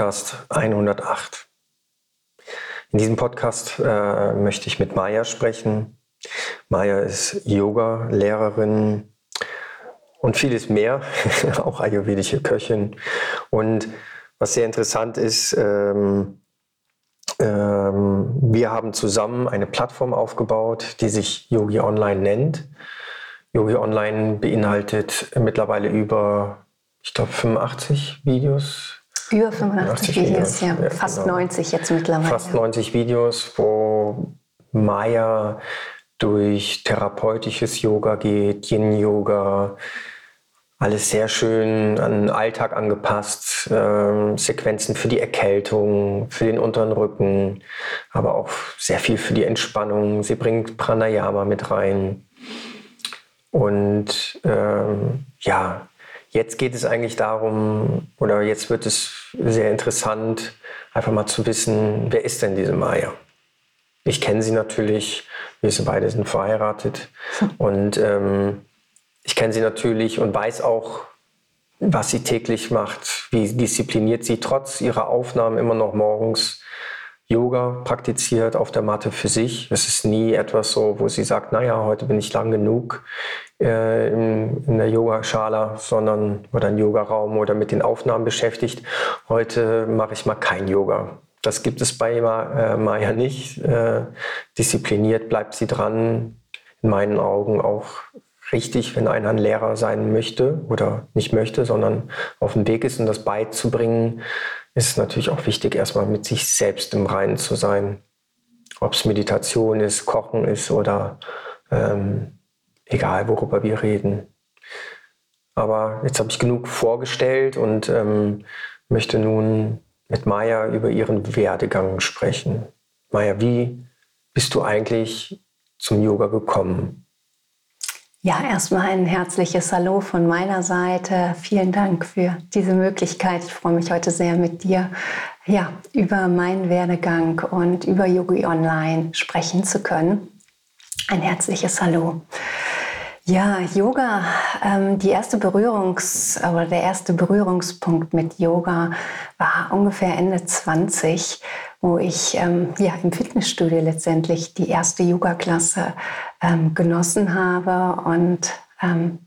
Podcast 108. In diesem Podcast äh, möchte ich mit Maya sprechen. Maya ist Yoga-Lehrerin und vieles mehr, auch ayurvedische Köchin. Und was sehr interessant ist, ähm, ähm, wir haben zusammen eine Plattform aufgebaut, die sich Yogi Online nennt. Yogi Online beinhaltet mittlerweile über, ich glaube, 85 Videos. Über 85 Videos, Videos, ja. ja Fast genau. 90 jetzt mittlerweile. Fast 90 Videos, wo Maya durch therapeutisches Yoga geht, Yin-Yoga, alles sehr schön an den Alltag angepasst, äh, Sequenzen für die Erkältung, für den unteren Rücken, aber auch sehr viel für die Entspannung. Sie bringt Pranayama mit rein. Und ähm, ja, jetzt geht es eigentlich darum, oder jetzt wird es sehr interessant, einfach mal zu wissen, wer ist denn diese Maya? Ich kenne sie natürlich, wir sind beide sind verheiratet und ähm, ich kenne sie natürlich und weiß auch, was sie täglich macht, wie diszipliniert sie trotz ihrer Aufnahmen immer noch morgens Yoga praktiziert auf der Matte für sich. Es ist nie etwas so, wo sie sagt, naja, heute bin ich lang genug äh, in, in, der Yogaschala, sondern oder im Yogaraum oder mit den Aufnahmen beschäftigt. Heute mache ich mal kein Yoga. Das gibt es bei äh, Maya nicht. Äh, diszipliniert bleibt sie dran. In meinen Augen auch richtig, wenn einer ein Lehrer sein möchte oder nicht möchte, sondern auf dem Weg ist, um das beizubringen ist es natürlich auch wichtig, erstmal mit sich selbst im Reinen zu sein. Ob es Meditation ist, Kochen ist oder ähm, egal, worüber wir reden. Aber jetzt habe ich genug vorgestellt und ähm, möchte nun mit Maya über ihren Werdegang sprechen. Maya, wie bist du eigentlich zum Yoga gekommen? Ja, erstmal ein herzliches Hallo von meiner Seite. Vielen Dank für diese Möglichkeit. Ich freue mich heute sehr mit dir ja, über meinen Werdegang und über Yogi Online sprechen zu können. Ein herzliches Hallo. Ja, Yoga, ähm, die erste Berührungs- oder der erste Berührungspunkt mit Yoga war ungefähr Ende 20 wo ich ähm, ja, im Fitnessstudio letztendlich die erste Yoga-Klasse ähm, genossen habe. Und ähm,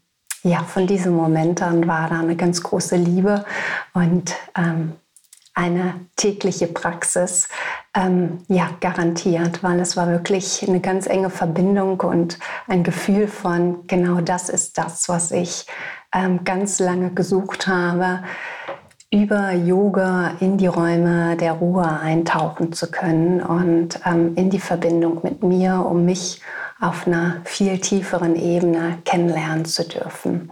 ja, von diesem Moment an war da eine ganz große Liebe und ähm, eine tägliche Praxis ähm, ja, garantiert, weil es war wirklich eine ganz enge Verbindung und ein Gefühl von, genau das ist das, was ich ähm, ganz lange gesucht habe über Yoga in die Räume der Ruhe eintauchen zu können und ähm, in die Verbindung mit mir, um mich auf einer viel tieferen Ebene kennenlernen zu dürfen.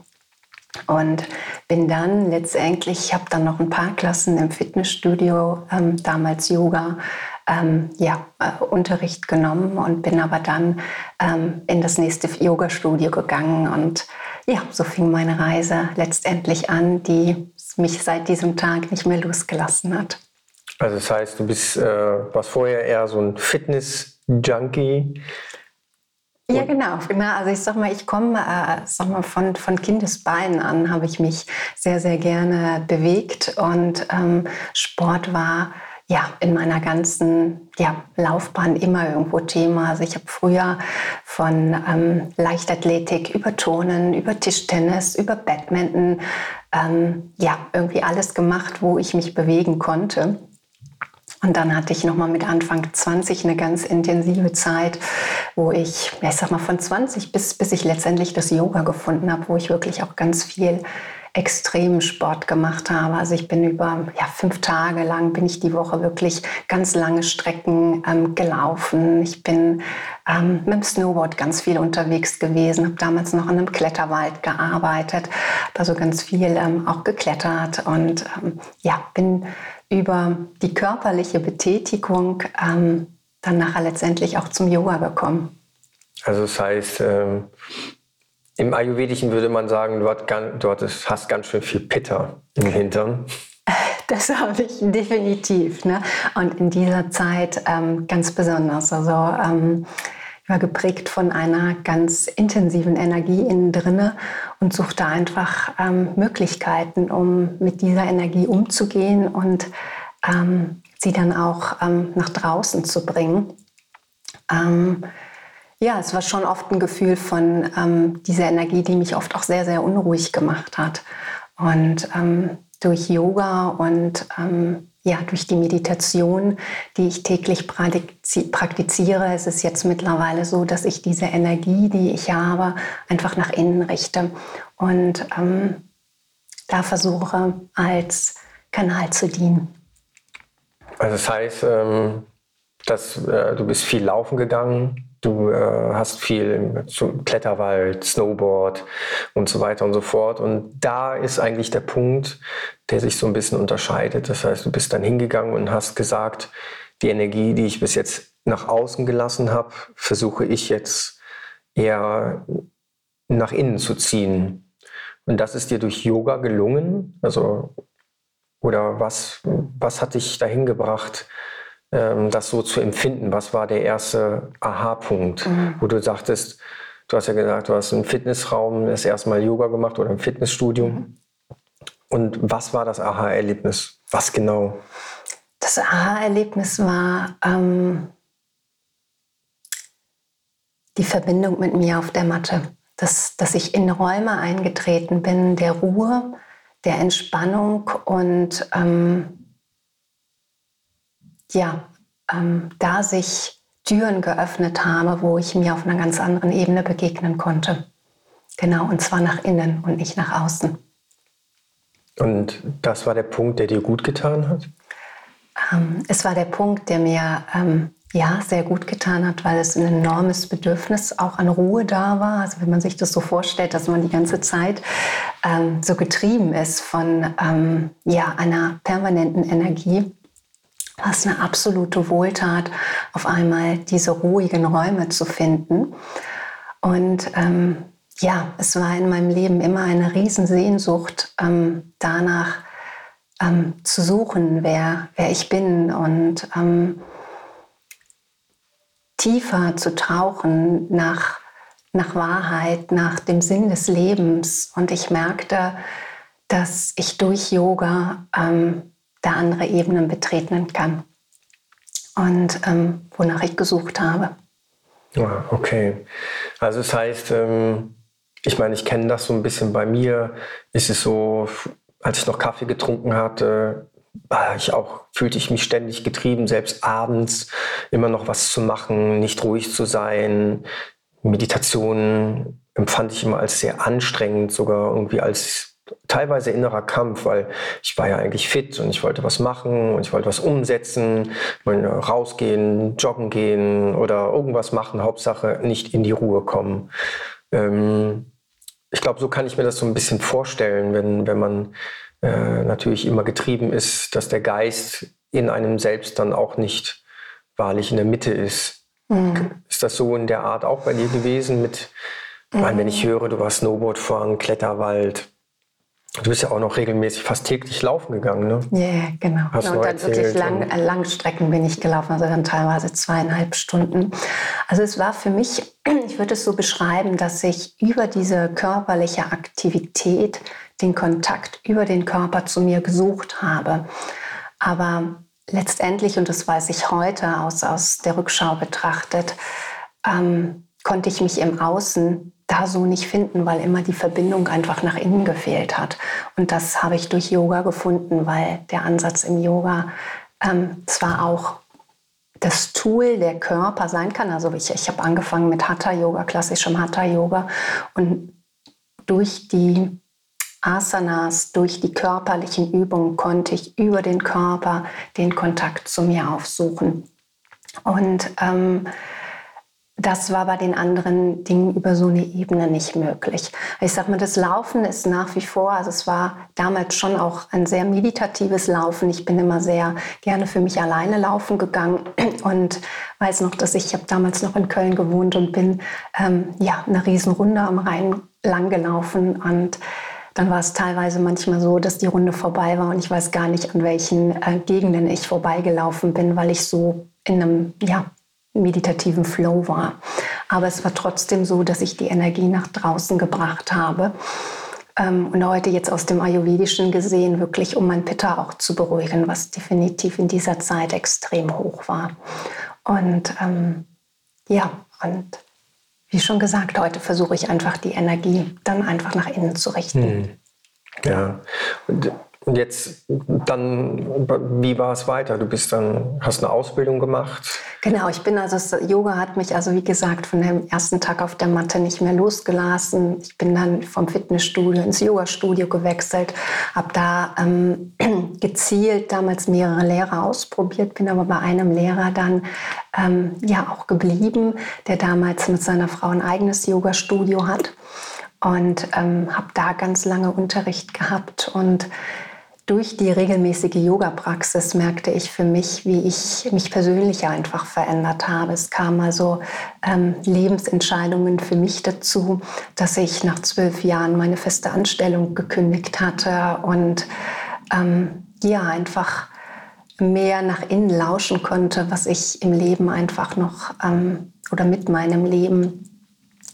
Und bin dann letztendlich, ich habe dann noch ein paar Klassen im Fitnessstudio, ähm, damals Yoga, ähm, ja, äh, Unterricht genommen und bin aber dann ähm, in das nächste Yoga-Studio gegangen. Und ja, so fing meine Reise letztendlich an, die mich seit diesem Tag nicht mehr losgelassen hat. Also das heißt, du bist, äh, warst vorher eher so ein Fitness-Junkie. Ja, genau. Also ich sag mal, ich komme, äh, sag mal, von, von Kindesbeinen an habe ich mich sehr, sehr gerne bewegt und ähm, Sport war ja, in meiner ganzen ja, Laufbahn immer irgendwo Thema. Also ich habe früher von ähm, Leichtathletik über Turnen, über Tischtennis, über Badminton, ähm, ja, irgendwie alles gemacht, wo ich mich bewegen konnte. Und dann hatte ich nochmal mit Anfang 20 eine ganz intensive Zeit, wo ich, ich sag mal, von 20 bis, bis ich letztendlich das Yoga gefunden habe, wo ich wirklich auch ganz viel extremen Sport gemacht habe. Also ich bin über ja, fünf Tage lang, bin ich die Woche wirklich ganz lange Strecken ähm, gelaufen. Ich bin ähm, mit dem Snowboard ganz viel unterwegs gewesen, habe damals noch in einem Kletterwald gearbeitet, habe also ganz viel ähm, auch geklettert und ähm, ja, bin über die körperliche Betätigung ähm, dann nachher letztendlich auch zum Yoga gekommen. Also das heißt, ähm, im Ayurvedischen würde man sagen, du, hast, hast ganz schön viel Pitta im Hintern. Das habe ich definitiv. Ne? Und in dieser Zeit ähm, ganz besonders. Also ähm, ich war geprägt von einer ganz intensiven Energie innen drinne und suchte einfach ähm, Möglichkeiten, um mit dieser Energie umzugehen und ähm, sie dann auch ähm, nach draußen zu bringen. Ja, es war schon oft ein Gefühl von ähm, dieser Energie, die mich oft auch sehr, sehr unruhig gemacht hat. Und ähm, durch Yoga und ähm, ja, durch die Meditation, die ich täglich praktiziere, ist es jetzt mittlerweile so, dass ich diese Energie, die ich habe, einfach nach innen richte und ähm, da versuche, als Kanal zu dienen. Also das heißt, ähm, dass äh, du bist viel laufen gegangen, Du äh, hast viel zum Kletterwald, Snowboard und so weiter und so fort. Und da ist eigentlich der Punkt, der sich so ein bisschen unterscheidet. Das heißt, du bist dann hingegangen und hast gesagt, die Energie, die ich bis jetzt nach außen gelassen habe, versuche ich jetzt eher nach innen zu ziehen. Und das ist dir durch Yoga gelungen? Also, oder was, was hat dich dahin gebracht, das so zu empfinden? Was war der erste Aha-Punkt, mhm. wo du sagtest, du hast ja gesagt, du hast im Fitnessraum das erste Mal Yoga gemacht oder im Fitnessstudio. Mhm. Und was war das Aha-Erlebnis? Was genau? Das Aha-Erlebnis war ähm, die Verbindung mit mir auf der Matte. Dass, dass ich in Räume eingetreten bin, der Ruhe, der Entspannung und ähm, ja, ähm, da sich Türen geöffnet habe, wo ich mir auf einer ganz anderen Ebene begegnen konnte. Genau, und zwar nach innen und nicht nach außen. Und das war der Punkt, der dir gut getan hat? Ähm, es war der Punkt, der mir ähm, ja sehr gut getan hat, weil es ein enormes Bedürfnis auch an Ruhe da war. Also wenn man sich das so vorstellt, dass man die ganze Zeit ähm, so getrieben ist von ähm, ja, einer permanenten Energie, was eine absolute Wohltat, auf einmal diese ruhigen Räume zu finden. Und ähm, ja, es war in meinem Leben immer eine Riesensehnsucht ähm, danach ähm, zu suchen, wer, wer ich bin und ähm, tiefer zu tauchen nach, nach Wahrheit, nach dem Sinn des Lebens. Und ich merkte, dass ich durch Yoga ähm, da andere Ebenen betreten kann. Und ähm, wonach ich gesucht habe. Ja, okay. Also das heißt, ähm, ich meine, ich kenne das so ein bisschen bei mir. Ist es so, als ich noch Kaffee getrunken hatte, ich auch, fühlte ich mich ständig getrieben, selbst abends immer noch was zu machen, nicht ruhig zu sein. Meditation empfand ich immer als sehr anstrengend, sogar irgendwie als teilweise innerer Kampf, weil ich war ja eigentlich fit und ich wollte was machen und ich wollte was umsetzen, rausgehen, joggen gehen oder irgendwas machen, Hauptsache nicht in die Ruhe kommen. Ähm, ich glaube, so kann ich mir das so ein bisschen vorstellen, wenn, wenn man äh, natürlich immer getrieben ist, dass der Geist in einem selbst dann auch nicht wahrlich in der Mitte ist. Mhm. Ist das so in der Art auch bei dir gewesen mit, mhm. wenn ich höre, du warst Snowboard fahren, Kletterwald, Du bist ja auch noch regelmäßig fast täglich laufen gegangen, ne? Ja, yeah, genau. Hast und dann wirklich lang, äh, Langstrecken bin ich gelaufen, also dann teilweise zweieinhalb Stunden. Also es war für mich, ich würde es so beschreiben, dass ich über diese körperliche Aktivität den Kontakt über den Körper zu mir gesucht habe. Aber letztendlich, und das weiß ich heute aus, aus der Rückschau betrachtet, ähm, konnte ich mich im Außen da so nicht finden, weil immer die Verbindung einfach nach innen gefehlt hat. Und das habe ich durch Yoga gefunden, weil der Ansatz im Yoga ähm, zwar auch das Tool der Körper sein kann. Also ich, ich habe angefangen mit Hatha-Yoga, klassischem Hatha-Yoga. Und durch die Asanas, durch die körperlichen Übungen konnte ich über den Körper den Kontakt zu mir aufsuchen. Und ähm, das war bei den anderen Dingen über so eine Ebene nicht möglich. Ich sag mal, das Laufen ist nach wie vor, also es war damals schon auch ein sehr meditatives Laufen. Ich bin immer sehr gerne für mich alleine laufen gegangen und weiß noch, dass ich, ich habe damals noch in Köln gewohnt und bin ähm, ja eine Riesenrunde am Rhein lang gelaufen und dann war es teilweise manchmal so, dass die Runde vorbei war und ich weiß gar nicht, an welchen äh, Gegenden ich vorbeigelaufen bin, weil ich so in einem ja, meditativen Flow war. Aber es war trotzdem so, dass ich die Energie nach draußen gebracht habe. Ähm, und heute jetzt aus dem Ayurvedischen gesehen, wirklich um mein Pitta auch zu beruhigen, was definitiv in dieser Zeit extrem hoch war. Und ähm, ja, und wie schon gesagt, heute versuche ich einfach die Energie dann einfach nach innen zu richten. Hm. Ja, und und jetzt dann, wie war es weiter? Du bist dann, hast eine Ausbildung gemacht? Genau, ich bin also, das Yoga hat mich also wie gesagt von dem ersten Tag auf der Matte nicht mehr losgelassen. Ich bin dann vom Fitnessstudio ins Yoga-Studio gewechselt, habe da ähm, gezielt damals mehrere Lehrer ausprobiert, bin aber bei einem Lehrer dann ähm, ja auch geblieben, der damals mit seiner Frau ein eigenes Yoga-Studio hat und ähm, habe da ganz lange Unterricht gehabt und durch die regelmäßige Yoga-Praxis merkte ich für mich, wie ich mich persönlich einfach verändert habe. Es kamen also ähm, Lebensentscheidungen für mich dazu, dass ich nach zwölf Jahren meine feste Anstellung gekündigt hatte und ähm, ja, einfach mehr nach innen lauschen konnte, was ich im Leben einfach noch ähm, oder mit meinem Leben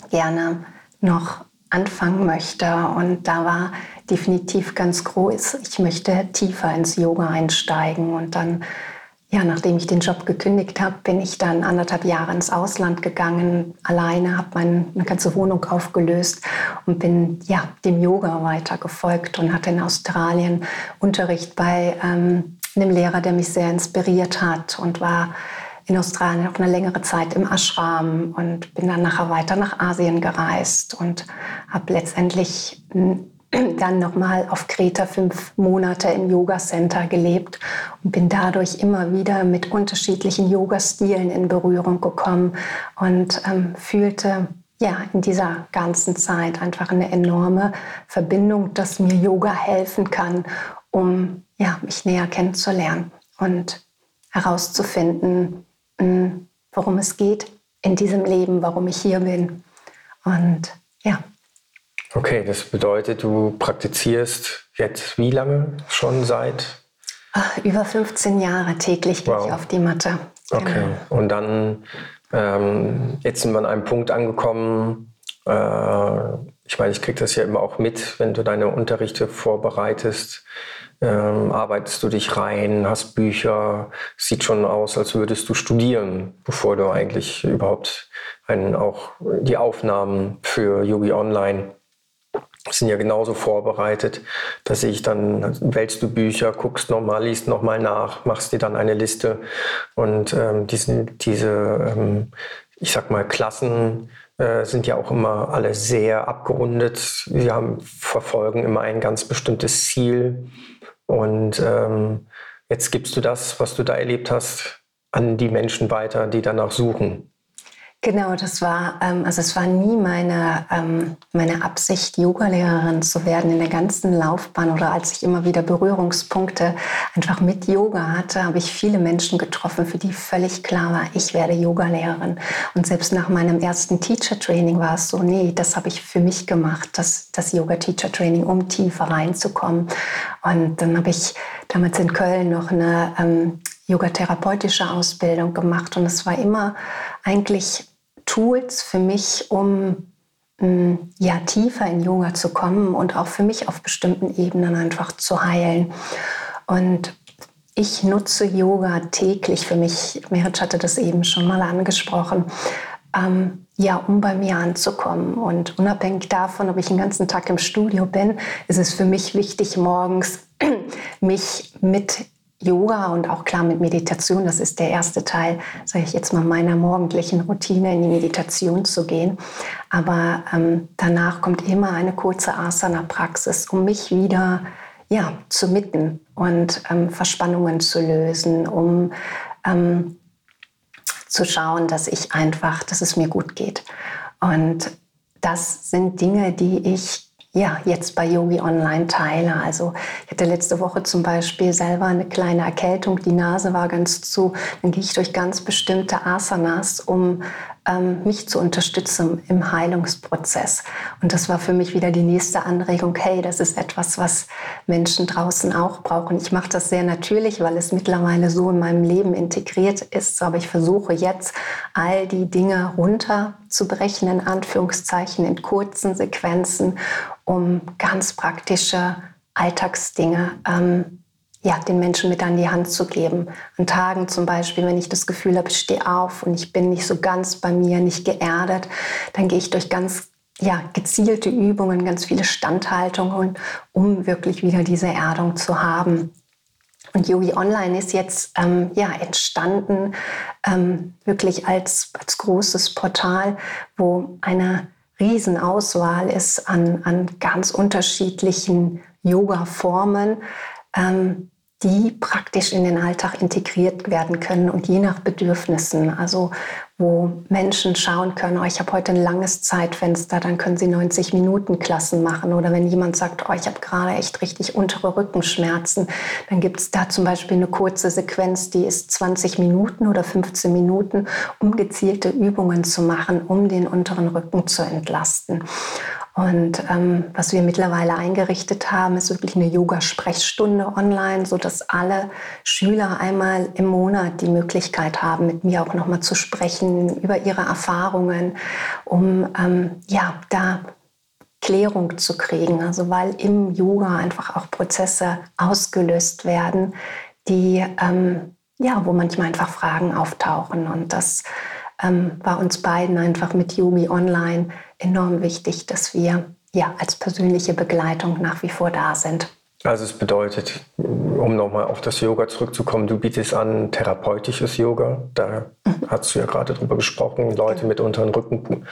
gerne noch anfangen möchte. Und da war definitiv ganz groß. Ich möchte tiefer ins Yoga einsteigen und dann ja, nachdem ich den Job gekündigt habe, bin ich dann anderthalb Jahre ins Ausland gegangen, alleine, habe meine ganze Wohnung aufgelöst und bin ja, dem Yoga weiter gefolgt und hatte in Australien Unterricht bei ähm, einem Lehrer, der mich sehr inspiriert hat und war in Australien auch eine längere Zeit im Ashram und bin dann nachher weiter nach Asien gereist und habe letztendlich dann nochmal auf Kreta fünf Monate im Yoga Center gelebt und bin dadurch immer wieder mit unterschiedlichen Yoga-Stilen in Berührung gekommen und ähm, fühlte ja in dieser ganzen Zeit einfach eine enorme Verbindung, dass mir Yoga helfen kann, um ja, mich näher kennenzulernen und herauszufinden, hm, worum es geht in diesem Leben, warum ich hier bin. Und ja, Okay, das bedeutet, du praktizierst jetzt wie lange schon seit? Ach, über 15 Jahre täglich gehe wow. ich auf die Matte. Okay, genau. und dann ähm, jetzt sind wir an einem Punkt angekommen. Äh, ich meine, ich kriege das ja immer auch mit, wenn du deine Unterrichte vorbereitest. Ähm, arbeitest du dich rein, hast Bücher, sieht schon aus, als würdest du studieren, bevor du eigentlich überhaupt einen, auch die Aufnahmen für Yogi Online sind ja genauso vorbereitet. Da sehe ich dann, wählst du Bücher, guckst nochmal, liest nochmal nach, machst dir dann eine Liste. Und ähm, diesen, diese, ähm, ich sag mal, Klassen äh, sind ja auch immer alle sehr abgerundet. Sie haben, verfolgen immer ein ganz bestimmtes Ziel. Und ähm, jetzt gibst du das, was du da erlebt hast, an die Menschen weiter, die danach suchen. Genau, das war, ähm, also es war nie meine, ähm, meine Absicht, Yogalehrerin zu werden in der ganzen Laufbahn oder als ich immer wieder Berührungspunkte einfach mit Yoga hatte, habe ich viele Menschen getroffen, für die völlig klar war, ich werde Yogalehrerin. Und selbst nach meinem ersten Teacher Training war es so, nee, das habe ich für mich gemacht, das, das Yoga Teacher Training, um tiefer reinzukommen. Und dann habe ich damals in Köln noch eine ähm, yogatherapeutische Ausbildung gemacht und es war immer eigentlich Tools für mich, um mm, ja, tiefer in Yoga zu kommen und auch für mich auf bestimmten Ebenen einfach zu heilen. Und ich nutze Yoga täglich für mich. Merit hatte das eben schon mal angesprochen. Ähm, ja, um bei mir anzukommen. Und unabhängig davon, ob ich den ganzen Tag im Studio bin, ist es für mich wichtig, morgens mich mit Yoga und auch klar mit Meditation, das ist der erste Teil, sage ich jetzt mal, meiner morgendlichen Routine, in die Meditation zu gehen. Aber ähm, danach kommt immer eine kurze Asana-Praxis, um mich wieder ja, zu mitten und ähm, Verspannungen zu lösen, um ähm, zu schauen, dass ich einfach, dass es mir gut geht. Und das sind Dinge, die ich ja, jetzt bei Yogi Online teile. Also ich hatte letzte Woche zum Beispiel selber eine kleine Erkältung, die Nase war ganz zu. Dann gehe ich durch ganz bestimmte Asanas, um mich zu unterstützen im Heilungsprozess. Und das war für mich wieder die nächste Anregung, hey, das ist etwas, was Menschen draußen auch brauchen. Ich mache das sehr natürlich, weil es mittlerweile so in meinem Leben integriert ist. Aber ich versuche jetzt, all die Dinge runterzubrechen, in Anführungszeichen, in kurzen Sequenzen, um ganz praktische Alltagsdinge ähm, ja, den Menschen mit an die Hand zu geben. An Tagen zum Beispiel, wenn ich das Gefühl habe, ich stehe auf und ich bin nicht so ganz bei mir, nicht geerdet, dann gehe ich durch ganz ja, gezielte Übungen, ganz viele Standhaltungen, um wirklich wieder diese Erdung zu haben. Und Yogi Online ist jetzt ähm, ja, entstanden, ähm, wirklich als, als großes Portal, wo eine Riesenauswahl ist an, an ganz unterschiedlichen Yoga-Formen, ähm, die praktisch in den Alltag integriert werden können und je nach Bedürfnissen. Also wo Menschen schauen können, oh, ich habe heute ein langes Zeitfenster, dann können sie 90 Minuten Klassen machen. Oder wenn jemand sagt, oh, ich habe gerade echt richtig untere Rückenschmerzen, dann gibt es da zum Beispiel eine kurze Sequenz, die ist 20 Minuten oder 15 Minuten, um gezielte Übungen zu machen, um den unteren Rücken zu entlasten. Und ähm, was wir mittlerweile eingerichtet haben, ist wirklich eine Yoga-Sprechstunde online, sodass alle Schüler einmal im Monat die Möglichkeit haben, mit mir auch nochmal zu sprechen über ihre Erfahrungen, um ähm, ja da Klärung zu kriegen. Also weil im Yoga einfach auch Prozesse ausgelöst werden, die ähm, ja, wo manchmal einfach Fragen auftauchen. Und das ähm, war uns beiden einfach mit Yogi Online enorm wichtig, dass wir ja als persönliche Begleitung nach wie vor da sind. Also es bedeutet, um nochmal auf das Yoga zurückzukommen, du bietest an therapeutisches Yoga. Da mhm. hast du ja gerade drüber gesprochen. Leute mit unteren Rücken,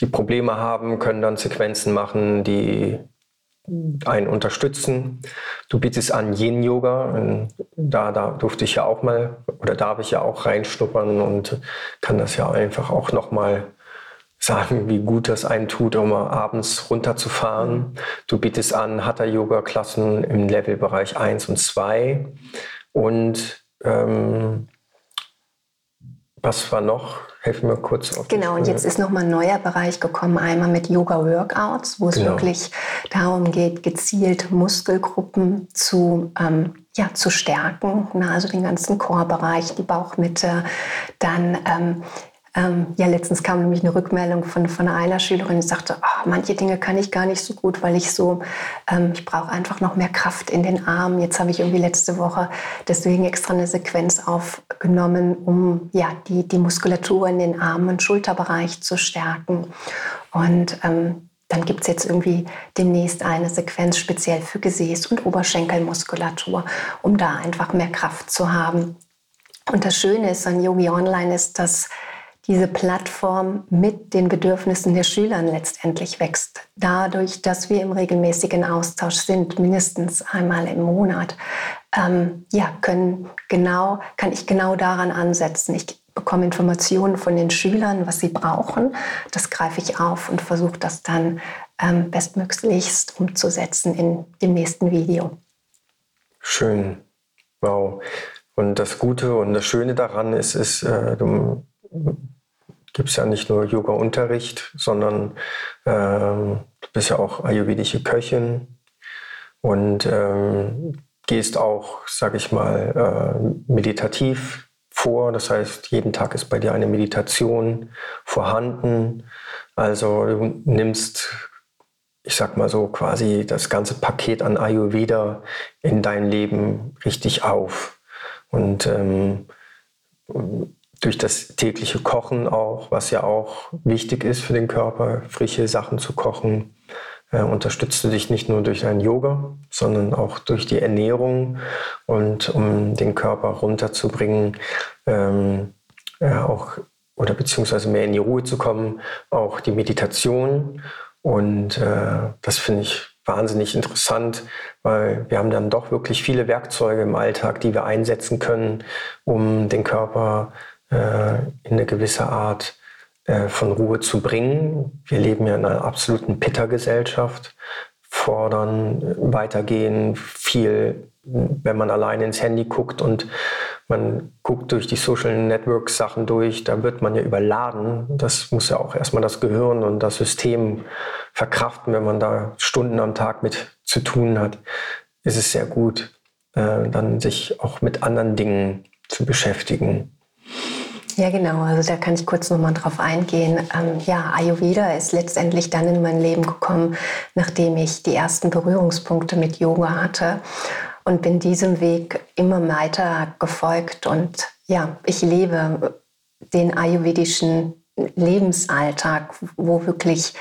die Probleme haben, können dann Sequenzen machen, die einen unterstützen. Du bietest an Yin-Yoga. Da, da durfte ich ja auch mal oder darf ich ja auch reinschnuppern und kann das ja einfach auch nochmal sagen, wie gut das einen tut, um abends runterzufahren. Du bietest an Hatha-Yoga-Klassen im Levelbereich 1 und 2. Und ähm, was war noch? Helfen mir kurz auf. Genau, und jetzt ist nochmal ein neuer Bereich gekommen, einmal mit Yoga-Workouts, wo es genau. wirklich darum geht, gezielt Muskelgruppen zu, ähm, ja, zu stärken. Na, also den ganzen Chorbereich, die Bauchmitte, dann ähm, ähm, ja, letztens kam nämlich eine Rückmeldung von, von einer Schülerin, die sagte, oh, manche Dinge kann ich gar nicht so gut, weil ich so, ähm, ich brauche einfach noch mehr Kraft in den Armen. Jetzt habe ich irgendwie letzte Woche deswegen extra eine Sequenz aufgenommen, um ja, die, die Muskulatur in den Armen und Schulterbereich zu stärken. Und ähm, dann gibt es jetzt irgendwie demnächst eine Sequenz speziell für Gesäß- und Oberschenkelmuskulatur, um da einfach mehr Kraft zu haben. Und das Schöne ist an Yogi Online ist, dass diese Plattform mit den Bedürfnissen der Schüler letztendlich wächst. Dadurch, dass wir im regelmäßigen Austausch sind, mindestens einmal im Monat, ähm, ja, können genau, kann ich genau daran ansetzen. Ich bekomme Informationen von den Schülern, was sie brauchen. Das greife ich auf und versuche das dann ähm, bestmöglichst umzusetzen in dem nächsten Video. Schön. Wow. Und das Gute und das Schöne daran ist, ist äh, du gibt es ja nicht nur Yoga-Unterricht, sondern ähm, du bist ja auch ayurvedische Köchin und ähm, gehst auch, sag ich mal, äh, meditativ vor. Das heißt, jeden Tag ist bei dir eine Meditation vorhanden. Also du nimmst, ich sag mal so, quasi das ganze Paket an Ayurveda in dein Leben richtig auf. Und ähm, durch das tägliche Kochen auch, was ja auch wichtig ist für den Körper, frische Sachen zu kochen, äh, unterstützt du dich nicht nur durch dein Yoga, sondern auch durch die Ernährung und um den Körper runterzubringen, ähm, ja, auch oder beziehungsweise mehr in die Ruhe zu kommen, auch die Meditation. Und äh, das finde ich wahnsinnig interessant, weil wir haben dann doch wirklich viele Werkzeuge im Alltag, die wir einsetzen können, um den Körper äh, in eine gewisse Art äh, von Ruhe zu bringen. Wir leben ja in einer absoluten Pitta-Gesellschaft, fordern, weitergehen, viel, wenn man alleine ins Handy guckt und man guckt durch die Social Network Sachen durch, da wird man ja überladen. Das muss ja auch erstmal das Gehirn und das System verkraften, wenn man da Stunden am Tag mit zu tun hat. Ist es sehr gut, äh, dann sich auch mit anderen Dingen zu beschäftigen. Ja, genau. Also da kann ich kurz nochmal drauf eingehen. Ähm, ja, Ayurveda ist letztendlich dann in mein Leben gekommen, nachdem ich die ersten Berührungspunkte mit Yoga hatte und bin diesem Weg immer weiter gefolgt. Und ja, ich lebe den ayurvedischen Lebensalltag, wo wirklich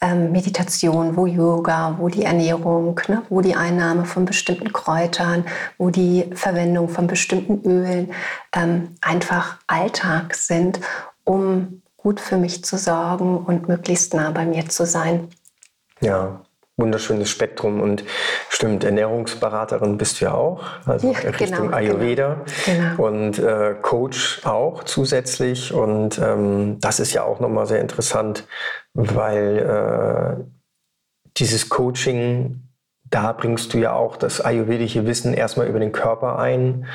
ähm, Meditation, wo Yoga, wo die Ernährung, ne, wo die Einnahme von bestimmten Kräutern, wo die Verwendung von bestimmten Ölen ähm, einfach Alltag sind, um gut für mich zu sorgen und möglichst nah bei mir zu sein. Ja, wunderschönes Spektrum und stimmt, Ernährungsberaterin bist du ja auch, also ja, Richtung genau, Ayurveda genau. genau. und äh, Coach auch zusätzlich und ähm, das ist ja auch nochmal sehr interessant, weil äh, dieses Coaching, da bringst du ja auch das ayurvedische Wissen erstmal über den Körper ein,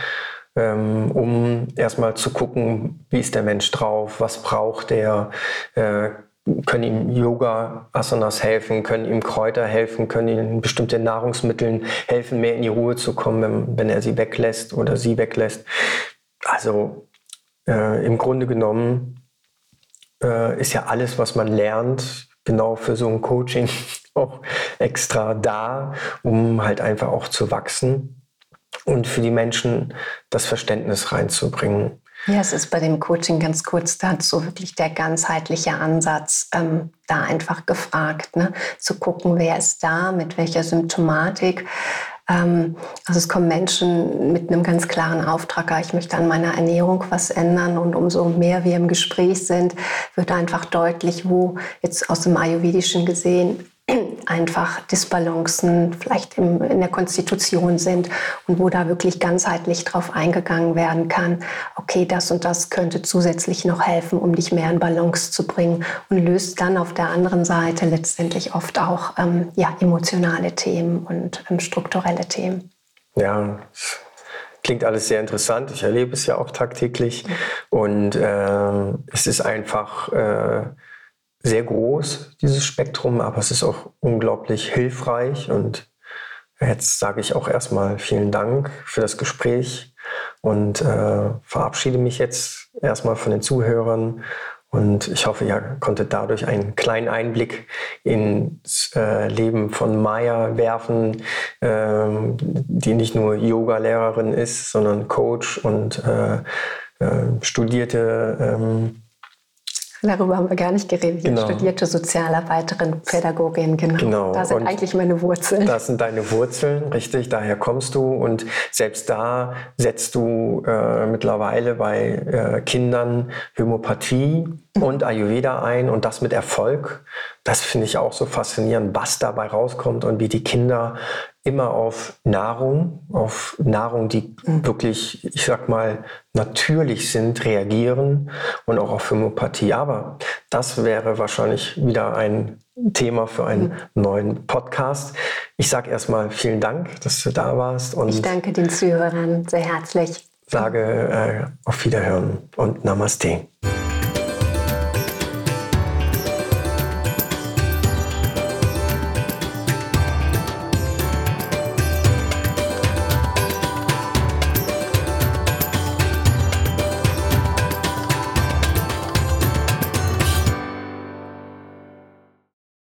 ähm, um erstmal zu gucken, wie ist der Mensch drauf, was braucht der, äh, können ihm Yoga-Asanas helfen, können ihm Kräuter helfen, können ihm bestimmte Nahrungsmittel helfen, mehr in die Ruhe zu kommen, wenn, wenn er sie weglässt oder sie weglässt. Also äh, im Grunde genommen äh, ist ja alles, was man lernt, genau für so ein Coaching auch extra da, um halt einfach auch zu wachsen und für die Menschen das Verständnis reinzubringen. Ja, es ist bei dem Coaching ganz kurz dazu wirklich der ganzheitliche Ansatz ähm, da einfach gefragt, ne? zu gucken, wer ist da, mit welcher Symptomatik. Ähm, also es kommen Menschen mit einem ganz klaren Auftrag, ich möchte an meiner Ernährung was ändern und umso mehr wir im Gespräch sind, wird einfach deutlich, wo jetzt aus dem Ayurvedischen gesehen einfach Disbalancen vielleicht im, in der Konstitution sind und wo da wirklich ganzheitlich drauf eingegangen werden kann, okay, das und das könnte zusätzlich noch helfen, um dich mehr in Balance zu bringen und löst dann auf der anderen Seite letztendlich oft auch ähm, ja, emotionale Themen und ähm, strukturelle Themen. Ja, klingt alles sehr interessant. Ich erlebe es ja auch tagtäglich und äh, es ist einfach... Äh, sehr groß, dieses Spektrum, aber es ist auch unglaublich hilfreich. Und jetzt sage ich auch erstmal vielen Dank für das Gespräch und äh, verabschiede mich jetzt erstmal von den Zuhörern. Und ich hoffe, ihr konntet dadurch einen kleinen Einblick ins äh, Leben von Maya werfen, ähm, die nicht nur Yoga-Lehrerin ist, sondern Coach und äh, äh studierte ähm, Darüber haben wir gar nicht geredet. Genau. Ich studierte Sozialarbeiterin, Pädagogin, genau. genau. Da sind und eigentlich meine Wurzeln. Das sind deine Wurzeln, richtig, daher kommst du. Und selbst da setzt du äh, mittlerweile bei äh, Kindern Homöopathie und Ayurveda ein und das mit Erfolg. Das finde ich auch so faszinierend, was dabei rauskommt und wie die Kinder immer auf Nahrung, auf Nahrung, die wirklich, ich sag mal, natürlich sind, reagieren und auch auf Homöopathie. Aber das wäre wahrscheinlich wieder ein Thema für einen mhm. neuen Podcast. Ich sage erstmal vielen Dank, dass du da warst. Und ich danke den Zuhörern sehr herzlich. Sage äh, auf Wiederhören und Namaste.